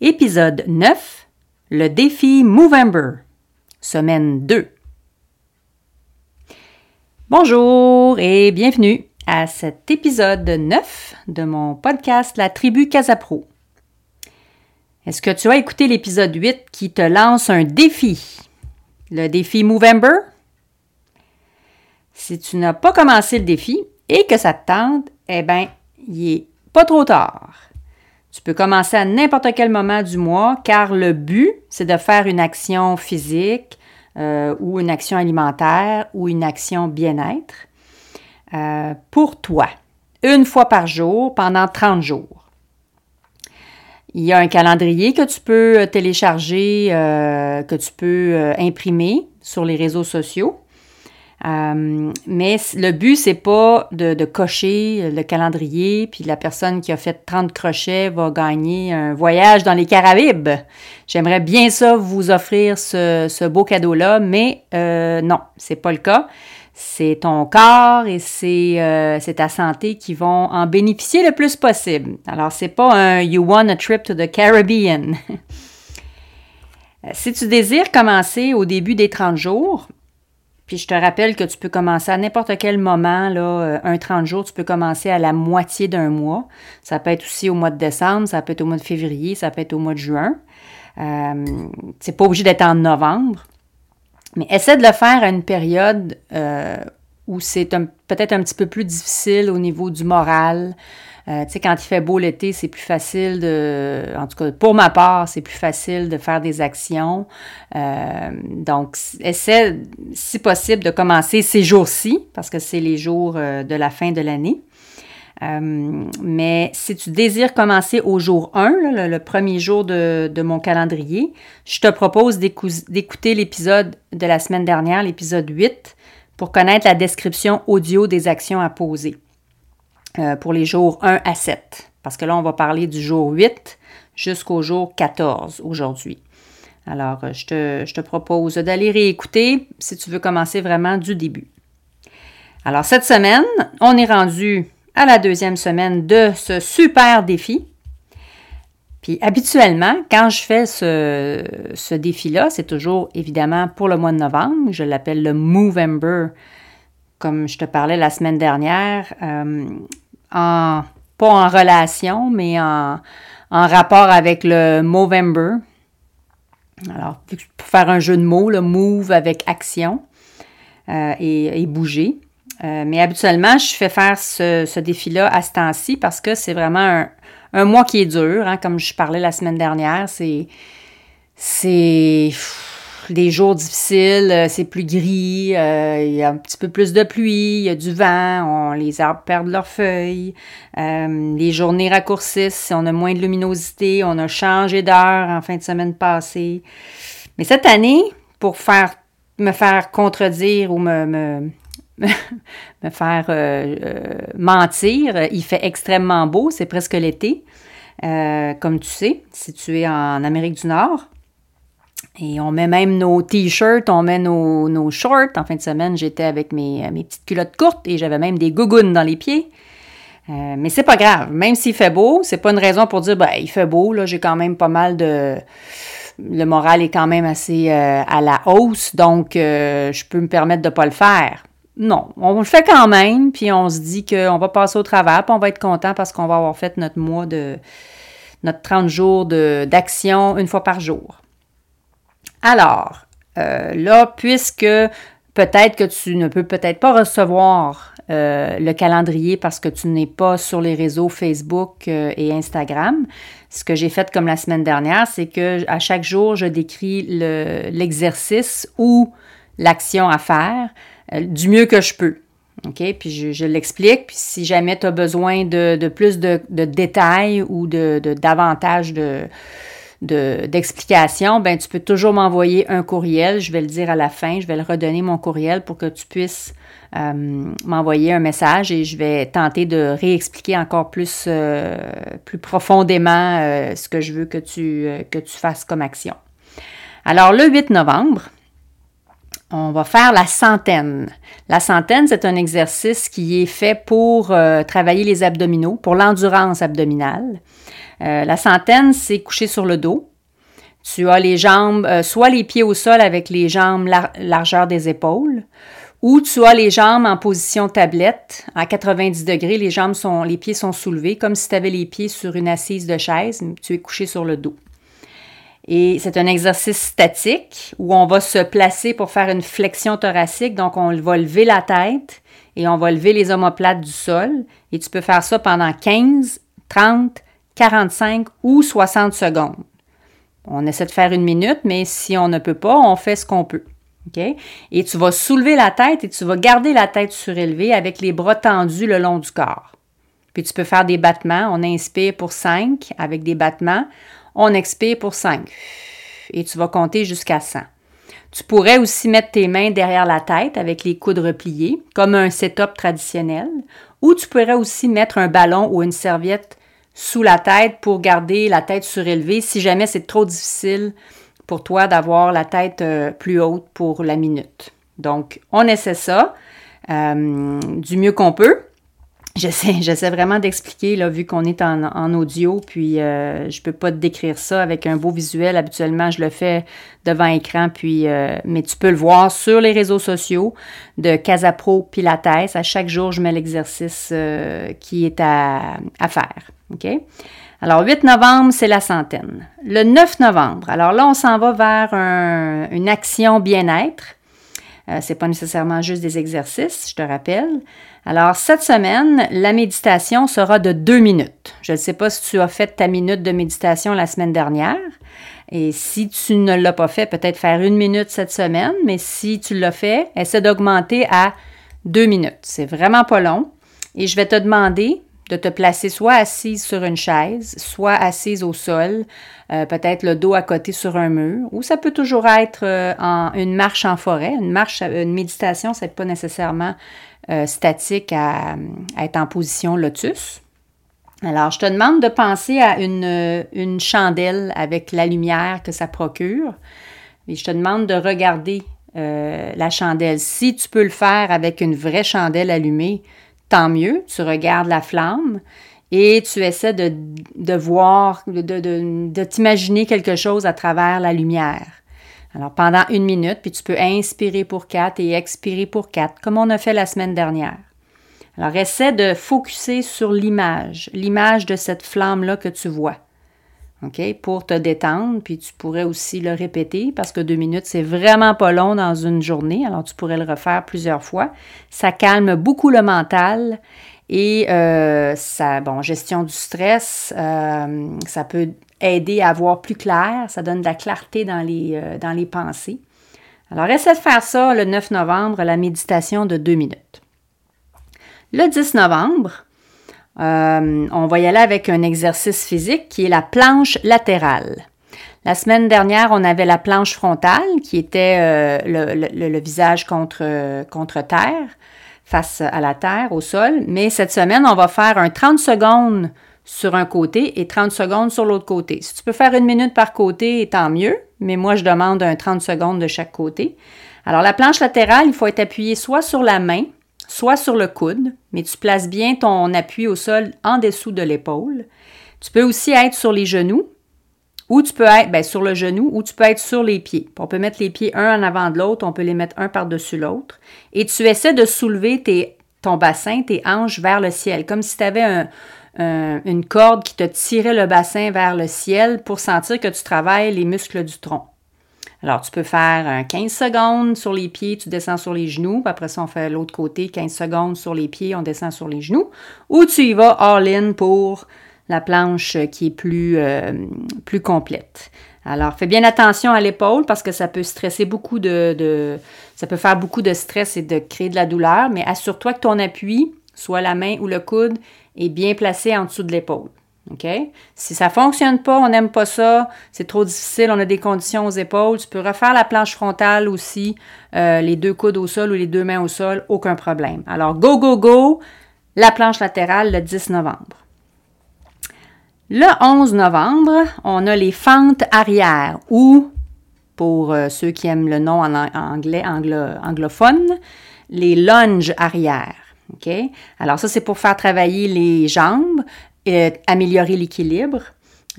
Épisode 9 Le défi Movember, semaine 2. Bonjour et bienvenue à cet épisode 9 de mon podcast La tribu Casapro. Est-ce que tu as écouté l'épisode 8 qui te lance un défi? Le défi Movember? Si tu n'as pas commencé le défi et que ça te tente, eh bien, il est pas trop tard. Tu peux commencer à n'importe quel moment du mois car le but, c'est de faire une action physique euh, ou une action alimentaire ou une action bien-être euh, pour toi, une fois par jour pendant 30 jours. Il y a un calendrier que tu peux télécharger, euh, que tu peux imprimer sur les réseaux sociaux. Euh, mais le but, c'est pas de, cocher le calendrier, puis la personne qui a fait 30 crochets va gagner un voyage dans les Caraïbes. J'aimerais bien ça vous offrir ce, beau cadeau-là, mais euh, non, c'est pas le cas. C'est ton corps et euh, c'est ta santé qui vont en bénéficier le plus possible. Alors, c'est pas un You want a trip to the Caribbean. si tu désires commencer au début des 30 jours, puis je te rappelle que tu peux commencer à n'importe quel moment, là, euh, un 30 jours, tu peux commencer à la moitié d'un mois. Ça peut être aussi au mois de décembre, ça peut être au mois de février, ça peut être au mois de juin. Euh, c'est pas obligé d'être en novembre. Mais essaie de le faire à une période euh, où c'est peut-être un petit peu plus difficile au niveau du moral, euh, tu sais, quand il fait beau l'été, c'est plus facile de, en tout cas pour ma part, c'est plus facile de faire des actions. Euh, donc, essaie, si possible, de commencer ces jours-ci, parce que c'est les jours euh, de la fin de l'année. mais si tu désires commencer au jour 1, le, premier jour de, de, mon calendrier, je te propose d'écouter l'épisode de la semaine dernière, l'épisode 8, pour connaître la description audio des actions à poser. Euh, pour les jours 1 à 7. Parce que là, on va parler du jour 8 jusqu'au jour 14 aujourd'hui. Alors, euh, je te, je te propose d'aller réécouter si tu veux commencer vraiment du début. Alors, cette semaine, on est rendu à la deuxième semaine de ce super défi. Puis habituellement, quand je fais ce, ce défi-là, c'est toujours évidemment pour le mois de novembre. Je l'appelle le Movember, comme je te parlais la semaine dernière. Euh, en, pas en relation, mais en, rapport avec le Movember. Alors, pour faire un jeu de mots, le move avec action euh, et, bouger. Euh, mais habituellement, je fais faire ce, défi-là à ce temps-ci parce que c'est vraiment un, mois qui est dur. Hein, comme je parlais la semaine dernière, c'est. C'est des jours difficiles, euh, c'est plus gris, euh, il y a un petit peu plus de pluie, il y a du vent, les arbres perdent leurs feuilles, euh, les journées raccourcissent, on a moins de luminosité, on a changé d'heure en fin de semaine passée. Mais cette année, pour faire me faire contredire ou me faire mentir, il fait extrêmement beau, c'est presque l'été. comme tu sais, si tu es en Amérique du Nord. Et on met même nos t-shirts, on met nos, shorts. En fin de semaine, j'étais avec mes, mes, petites culottes courtes et j'avais même des gougounes dans les pieds. Euh, mais c'est pas grave. Même s'il fait beau, c'est pas une raison pour dire, ben, il fait beau, là, j'ai quand même pas mal de. Le moral est quand même assez euh, à la hausse, donc euh, je peux me permettre de pas le faire. Non, on le fait quand même, puis on se dit qu'on va passer au travers, puis on va être content parce qu'on va avoir fait notre mois de. notre 30 jours d'action une fois par jour. Alors, euh, là, puisque peut-être que tu ne peux peut-être pas recevoir euh, le calendrier parce que tu n'es pas sur les réseaux Facebook euh, et Instagram. Ce que j'ai fait comme la semaine dernière, c'est que à chaque jour, je décris l'exercice ou l'action à faire du mieux que je peux. OK? Puis je, l'explique. Puis si jamais tu as besoin de, plus de, détails ou de, davantage de, d'explications, ben tu peux toujours m'envoyer un courriel. Je vais le dire à la fin. Je vais le redonner mon courriel pour que tu puisses euh, m'envoyer un message et je vais tenter de réexpliquer encore plus, euh, plus profondément euh, ce que je veux que tu, que tu fasses comme action. Alors, le 8 novembre, on va faire la centaine. La centaine, c'est un exercice qui est fait pour travailler les abdominaux, pour l'endurance abdominale. la centaine, c'est coucher sur le dos. Tu as les jambes, soit les pieds au sol avec les jambes largeur des épaules, ou tu as les jambes en position tablette, à 90 degrés, les jambes sont, les pieds sont soulevés, comme si tu avais les pieds sur une assise de chaise, tu es couché sur le dos. Et c'est un exercice statique où on va se placer pour faire une flexion thoracique. Donc, on va lever la tête et on va lever les omoplates du sol. Et tu peux faire ça pendant 15, 30, 45 ou 60 secondes. On essaie de faire une minute, mais si on ne peut pas, on fait ce qu'on peut. Et tu vas soulever la tête et tu vas garder la tête surélevée avec les bras tendus le long du corps. Puis tu peux faire des battements. On inspire pour 5 avec des battements. On expire pour 5. Et tu vas compter jusqu'à 100. Tu pourrais aussi mettre tes mains derrière la tête avec les coudes repliés, comme un setup traditionnel, ou tu pourrais aussi mettre un ballon ou une serviette sous la tête pour garder la tête surélevée si jamais c'est trop difficile pour toi d'avoir la tête euh, plus haute pour la minute. Donc, on essaie ça euh, du mieux qu'on peut. J'essaie, j'essaie vraiment d'expliquer, là, vu qu'on est en, audio, puis euh, je peux pas te décrire ça avec un beau visuel. Habituellement, je le fais devant écran, puis, mais tu peux le voir sur les réseaux sociaux de Casapro Pilates. À chaque jour, je mets l'exercice qui est à, à faire. Alors, 8 novembre, c'est la centaine. Le 9 novembre, alors là, on s'en va vers une action bien-être. Euh, ce n'est pas nécessairement juste des exercices, je te rappelle. Alors, cette semaine, la méditation sera de deux minutes. Je ne sais pas si tu as fait ta minute de méditation la semaine dernière. Et si tu ne l'as pas fait, peut-être faire une minute cette semaine, mais si tu l'as fait, essaie d'augmenter à deux minutes. C'est vraiment pas long. Et je vais te demander de te placer soit assise sur une chaise, soit assise au sol, euh, peut-être le dos à côté sur un mur, ou ça peut toujours être euh, en, une marche en forêt. Une marche, une méditation, c'est pas nécessairement euh, statique à, être en position lotus. Alors, je te demande de penser à une, une chandelle avec la lumière que ça procure. Je te demande de regarder la chandelle. Si tu peux le faire avec une vraie chandelle allumée, tant mieux, tu regardes la flamme et tu essaies de, de voir, de t'imaginer quelque chose à travers la lumière. Alors pendant une minute, puis tu peux inspirer pour quatre et expirer pour quatre, comme on a fait la semaine dernière. Alors essaie de focuser sur l'image, l'image de cette flamme-là que tu vois. OK? Pour te détendre, puis tu pourrais aussi le répéter parce que deux minutes, c'est vraiment pas long dans une journée, alors tu pourrais le refaire plusieurs fois. Ça calme beaucoup le mental et euh, ça, bon, gestion du stress, euh, ça peut aider à voir plus clair, ça donne de la clarté dans les, euh, pensées. Alors, essaie de faire ça le 9 novembre, la méditation de deux minutes. Le 10 novembre, euh, on va y aller avec un exercice physique qui est la planche latérale. La semaine dernière, on avait la planche frontale qui était euh, le, visage contre, contre terre, face à la terre, au sol. Mais cette semaine, on va faire un 30 secondes sur un côté et 30 secondes sur l'autre côté. Si tu peux faire une minute par côté, tant mieux, mais moi, je demande un 30 secondes de chaque côté. Alors, la planche latérale, il faut être appuyé soit sur la main, soit sur le coude, mais tu places bien ton appui au sol en dessous de l'épaule. Tu peux aussi être sur les genoux, ou tu peux être ben, sur le genou, ou tu peux être sur les pieds. On peut mettre les pieds un en avant de l'autre, on peut les mettre un par-dessus l'autre. Et tu essaies de soulever ton bassin, tes hanches vers le ciel, comme si tu avais une corde qui te tirait le bassin vers le ciel pour sentir que tu travailles les muscles du tronc. Alors, tu peux faire 15 secondes sur les pieds, tu descends sur les genoux, puis après ça, on fait l'autre côté, 15 secondes sur les pieds, on descend sur les genoux, ou tu y vas all-in pour la planche qui est plus, euh, plus complète. Alors, fais bien attention à l'épaule parce que ça peut stresser beaucoup de, Ça peut faire beaucoup de stress et de créer de la douleur, mais assure-toi que ton appui, soit la main ou le coude, est bien placé en dessous de l'épaule. OK? Si ça ne fonctionne pas, on n'aime pas ça, c'est trop difficile, on a des conditions aux épaules, tu peux refaire la planche frontale aussi, euh, les deux coudes au sol ou les deux mains au sol, aucun problème. Alors, go, go, go, la planche latérale le 10 novembre. Le 11 novembre, on a les fentes arrière ou, pour euh, ceux qui aiment le nom en anglais, anglophone, les lunges arrière. Alors ça, c'est pour faire travailler les jambes et améliorer l'équilibre.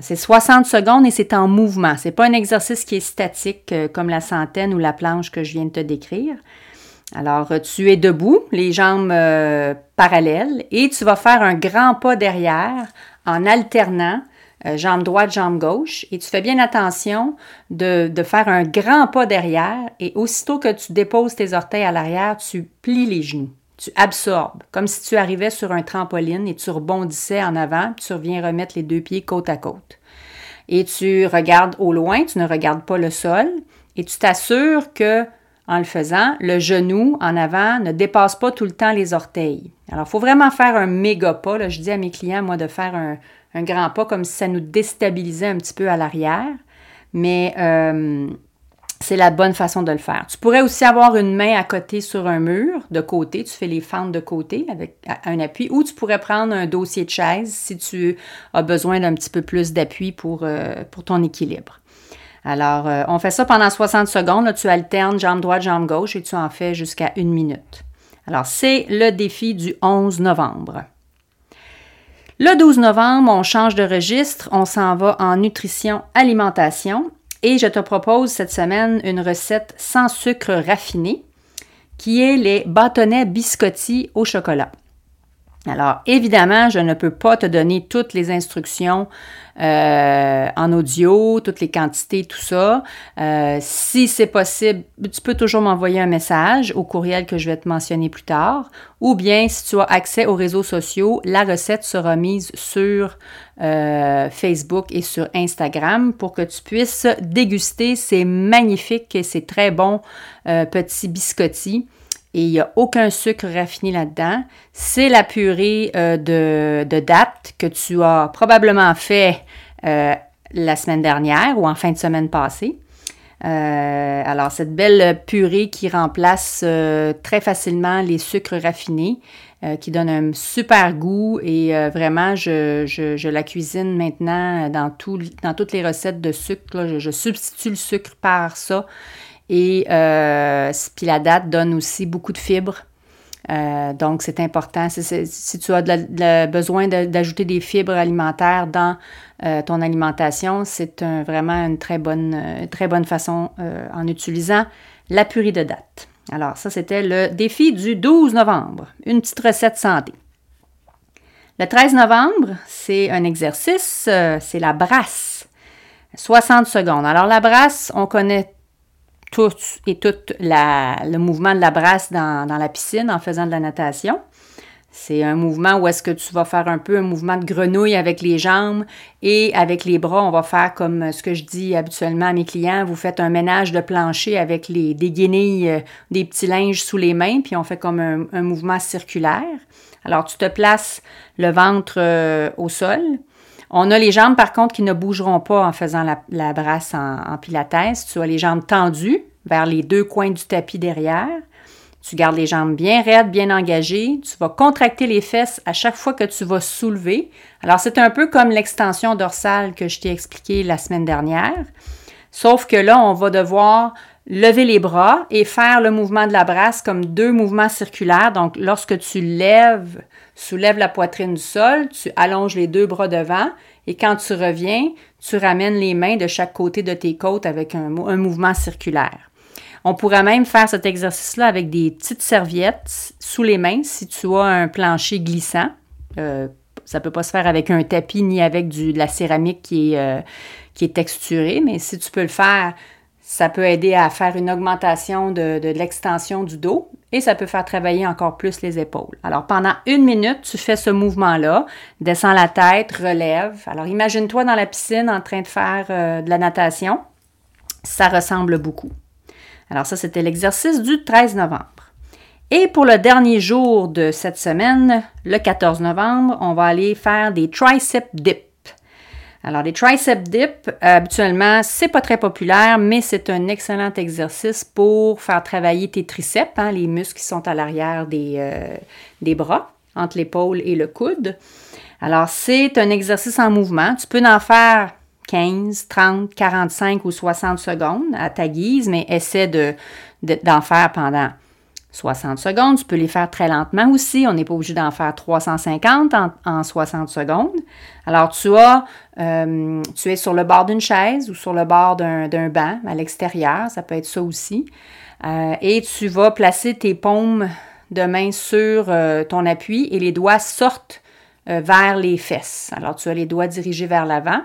C'est 60 secondes et c'est en mouvement. Ce n'est pas un exercice qui est statique euh, comme la centaine ou la planche que je viens de te décrire. Alors, tu es debout, les jambes euh, parallèles, et tu vas faire un grand pas derrière en alternant euh, jambe droite, jambe gauche, et tu fais bien attention de, de, faire un grand pas derrière, et aussitôt que tu déposes tes orteils à l'arrière, tu plies les genoux. Tu absorbes, comme si tu arrivais sur un trampoline et tu rebondissais en avant, puis tu reviens remettre les deux pieds côte à côte. Et tu regardes au loin, tu ne regardes pas le sol, et tu t'assures que en le faisant, le genou en avant ne dépasse pas tout le temps les orteils. Alors, il faut vraiment faire un méga pas. Là. Je dis à mes clients, moi, de faire un, grand pas comme si ça nous déstabilisait un petit peu à l'arrière. Mais euh, c'est la bonne façon de le faire. Tu pourrais aussi avoir une main à côté sur un mur, de côté. Tu fais les fentes de côté avec un appui. Ou tu pourrais prendre un dossier de chaise si tu as besoin d'un petit peu plus d'appui pour, euh, ton équilibre. Alors, euh, on fait ça pendant 60 secondes. tu alternes jambe droite, jambe gauche et tu en fais jusqu'à une minute. Alors, c'est le défi du 11 novembre. Le 12 novembre, on change de registre, on s'en va en nutrition alimentation et je te propose cette semaine une recette sans sucre raffiné qui est les bâtonnets biscotti au chocolat. Alors, évidemment, je ne peux pas te donner toutes les instructions euh, en audio, toutes les quantités, tout ça. Euh, si c'est possible, tu peux toujours m'envoyer un message au courriel que je vais te mentionner plus tard. Ou bien, si tu as accès aux réseaux sociaux, la recette sera mise sur euh, Facebook et sur Instagram pour que tu puisses déguster ces magnifiques et ces très bons petits biscottis et il n'y a aucun sucre raffiné là-dedans. C'est la purée euh, de, date que tu as probablement fait euh, la semaine dernière ou en fin de semaine passée. Euh, alors, cette belle purée qui remplace très facilement les sucres raffinés, qui donne un super goût et vraiment, je, la cuisine maintenant dans, tout, dans toutes les recettes de sucre. je, substitue le sucre par ça et euh, puis la date donne aussi beaucoup de fibres. Euh, donc, c'est important. Si, tu as besoin d'ajouter des fibres alimentaires dans euh, ton alimentation, c'est vraiment une très bonne, très bonne façon en utilisant la purée de date. Alors, ça, c'était le défi du 12 novembre. Une petite recette santé. Le 13 novembre, c'est un exercice, c'est la brasse. 60 secondes. Alors, la brasse, on connaît et tout le mouvement de la brasse dans, la piscine en faisant de la natation. C'est un mouvement où est-ce que tu vas faire un peu un mouvement de grenouille avec les jambes et avec les bras, on va faire comme ce que je dis habituellement à mes clients, vous faites un ménage de plancher avec les, des guenilles, euh, des petits linges sous les mains, puis on fait comme un, mouvement circulaire. Alors tu te places le ventre euh, au sol, on a les jambes, par contre, qui ne bougeront pas en faisant la, brasse en, en, pilates. Tu as les jambes tendues vers les deux coins du tapis derrière. Tu gardes les jambes bien raides, bien engagées. Tu vas contracter les fesses à chaque fois que tu vas soulever. Alors, c'est un peu comme l'extension dorsale que je t'ai expliqué la semaine dernière. Sauf que là, on va devoir lever les bras et faire le mouvement de la brasse comme deux mouvements circulaires. Donc, lorsque tu lèves, soulèves la poitrine du sol, tu allonges les deux bras devant et quand tu reviens, tu ramènes les mains de chaque côté de tes côtes avec un, mouvement circulaire. On pourrait même faire cet exercice-là avec des petites serviettes sous les mains si tu as un plancher glissant. Euh, ça ne peut pas se faire avec un tapis ni avec de la céramique euh, qui est texturée, mais si tu peux le faire ça peut aider à faire une augmentation de, l'extension du dos et ça peut faire travailler encore plus les épaules. Alors pendant une minute, tu fais ce mouvement-là, descends la tête, relève. Alors imagine-toi dans la piscine en train de faire euh, de la natation. Ça ressemble beaucoup. Alors ça, c'était l'exercice du 13 novembre. Et pour le dernier jour de cette semaine, le 14 novembre, on va aller faire des tricep dips. Alors, les tricep dips, habituellement, c'est pas très populaire, mais c'est un excellent exercice pour faire travailler tes triceps, hein, les muscles qui sont à l'arrière des, euh, des bras, entre l'épaule et le coude. Alors, c'est un exercice en mouvement. Tu peux en faire 15, 30, 45 ou 60 secondes à ta guise, mais essaie de, d'en faire pendant 60 secondes. Tu peux les faire très lentement aussi. On n'est pas obligé d'en faire 350 en, 60 secondes. Alors, tu as, euh, tu es sur le bord d'une chaise ou sur le bord d'un banc à l'extérieur. Ça peut être ça aussi. Euh, et tu vas placer tes paumes de main sur euh, ton appui et les doigts sortent vers les fesses. Alors, tu as les doigts dirigés vers l'avant.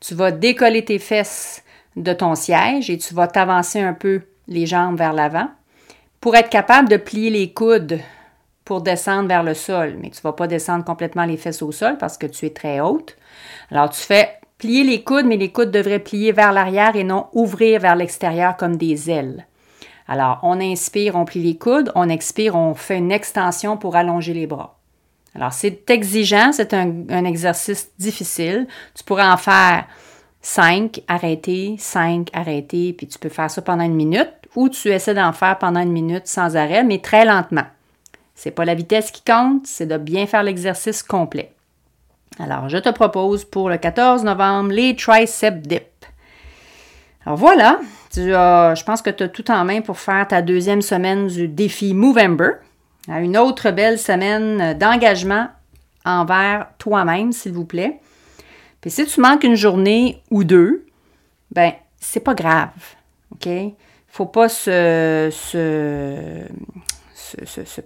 Tu vas décoller tes fesses de ton siège et tu vas t'avancer un peu les jambes vers l'avant pour être capable de plier les coudes pour descendre vers le sol, mais tu ne vas pas descendre complètement les fesses au sol parce que tu es très haute. Alors tu fais plier les coudes, mais les coudes devraient plier vers l'arrière et non ouvrir vers l'extérieur comme des ailes. Alors on inspire, on plie les coudes, on expire, on fait une extension pour allonger les bras. Alors c'est exigeant, c'est un, exercice difficile. Tu pourrais en faire 5, arrêter, 5, arrêter, puis tu peux faire ça pendant une minute ou tu essaies d'en faire pendant une minute sans arrêt, mais très lentement. C'est pas la vitesse qui compte, c'est de bien faire l'exercice complet. Alors, je te propose pour le 14 novembre les tricep dips. Alors voilà, je pense que tu as tout en main pour faire ta deuxième semaine du défi Movember. Une autre belle semaine d'engagement envers toi-même, s'il vous plaît. Puis si tu manques une journée ou deux, ben c'est pas grave. OK? Faut pas se,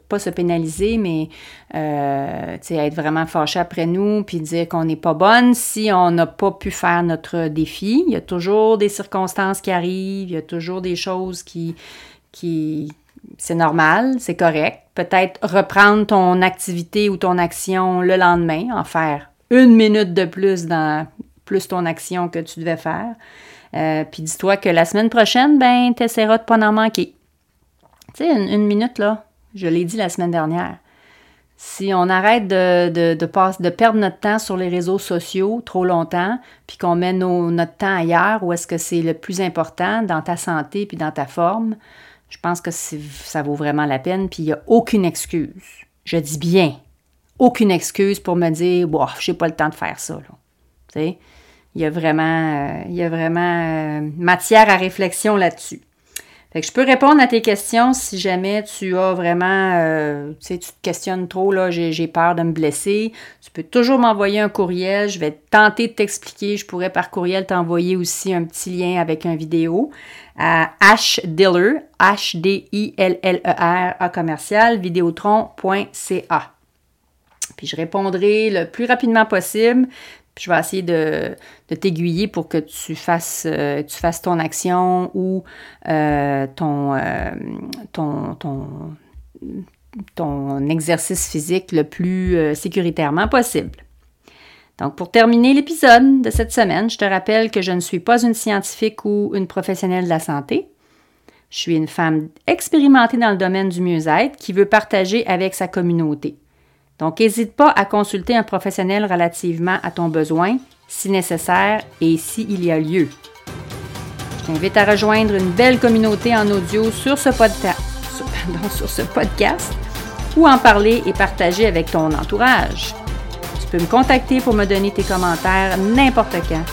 pas se pénaliser, mais euh, être vraiment fâché après nous, puis dire qu'on n'est pas bonne si on n'a pas pu faire notre défi. Il y a toujours des circonstances qui arrivent, il y a toujours des choses qui... qui c'est normal, c'est correct. Peut-être reprendre ton activité ou ton action le lendemain, en faire une minute de plus dans plus ton action que tu devais faire. Euh, puis dis-toi que la semaine prochaine, ben, tu essaieras de pas en manquer. Tu sais, une, minute, là, je l'ai dit la semaine dernière. Si on arrête de, de, de, perdre notre temps sur les réseaux sociaux trop longtemps, puis qu'on met notre temps ailleurs, où est-ce que c'est le plus important dans ta santé puis dans ta forme, je pense que ça vaut vraiment la peine, puis il n'y a aucune excuse. Je dis bien, aucune excuse pour me dire, bon, je n'ai pas le temps de faire ça. Sais? Il y a vraiment, euh, il y a vraiment euh, matière à réflexion là-dessus. Je peux répondre à tes questions si jamais tu as vraiment, euh, tu sais, tu te questionnes trop, là, j'ai peur de me blesser. Tu peux toujours m'envoyer un courriel. Je vais tenter de t'expliquer. Je pourrais par courriel t'envoyer aussi un petit lien avec une vidéo à hdiller, H-D-I-L-L-E-R, A commercial, vidéotron.ca. Puis je répondrai le plus rapidement possible je vais essayer de, t'aiguiller pour que tu fasses, euh, tu fasses ton action ou euh, ton, euh, ton, ton, ton, exercice physique le plus sécuritairement possible. Donc, pour terminer l'épisode de cette semaine, je te rappelle que je ne suis pas une scientifique ou une professionnelle de la santé. Je suis une femme expérimentée dans le domaine du mieux-être qui veut partager avec sa communauté. Donc, n'hésite pas à consulter un professionnel relativement à ton besoin, si nécessaire et s'il y a lieu. Je t'invite à rejoindre une belle communauté en audio sur ce, sur ce podcast ou en parler et partager avec ton entourage. Tu peux me contacter pour me donner tes commentaires n'importe quand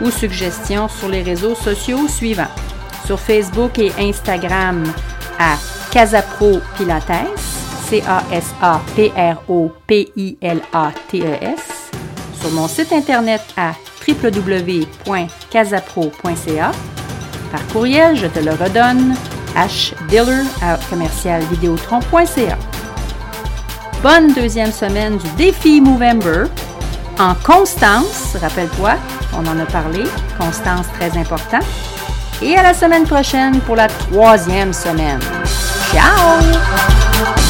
ou suggestions sur les réseaux sociaux suivants. Sur Facebook et Instagram à Casapro Pilates C-A-S-A-P-R-O-P-I-L-A-T-E-S, sur mon site internet à www.casapro.ca. Par courriel, je te le redonne, hdiller à commercialvideotron.ca. Bonne deuxième semaine du défi Movember en constance, rappelle-toi, on en a parlé, constance très important. Et à la semaine prochaine pour la troisième semaine. Ciao!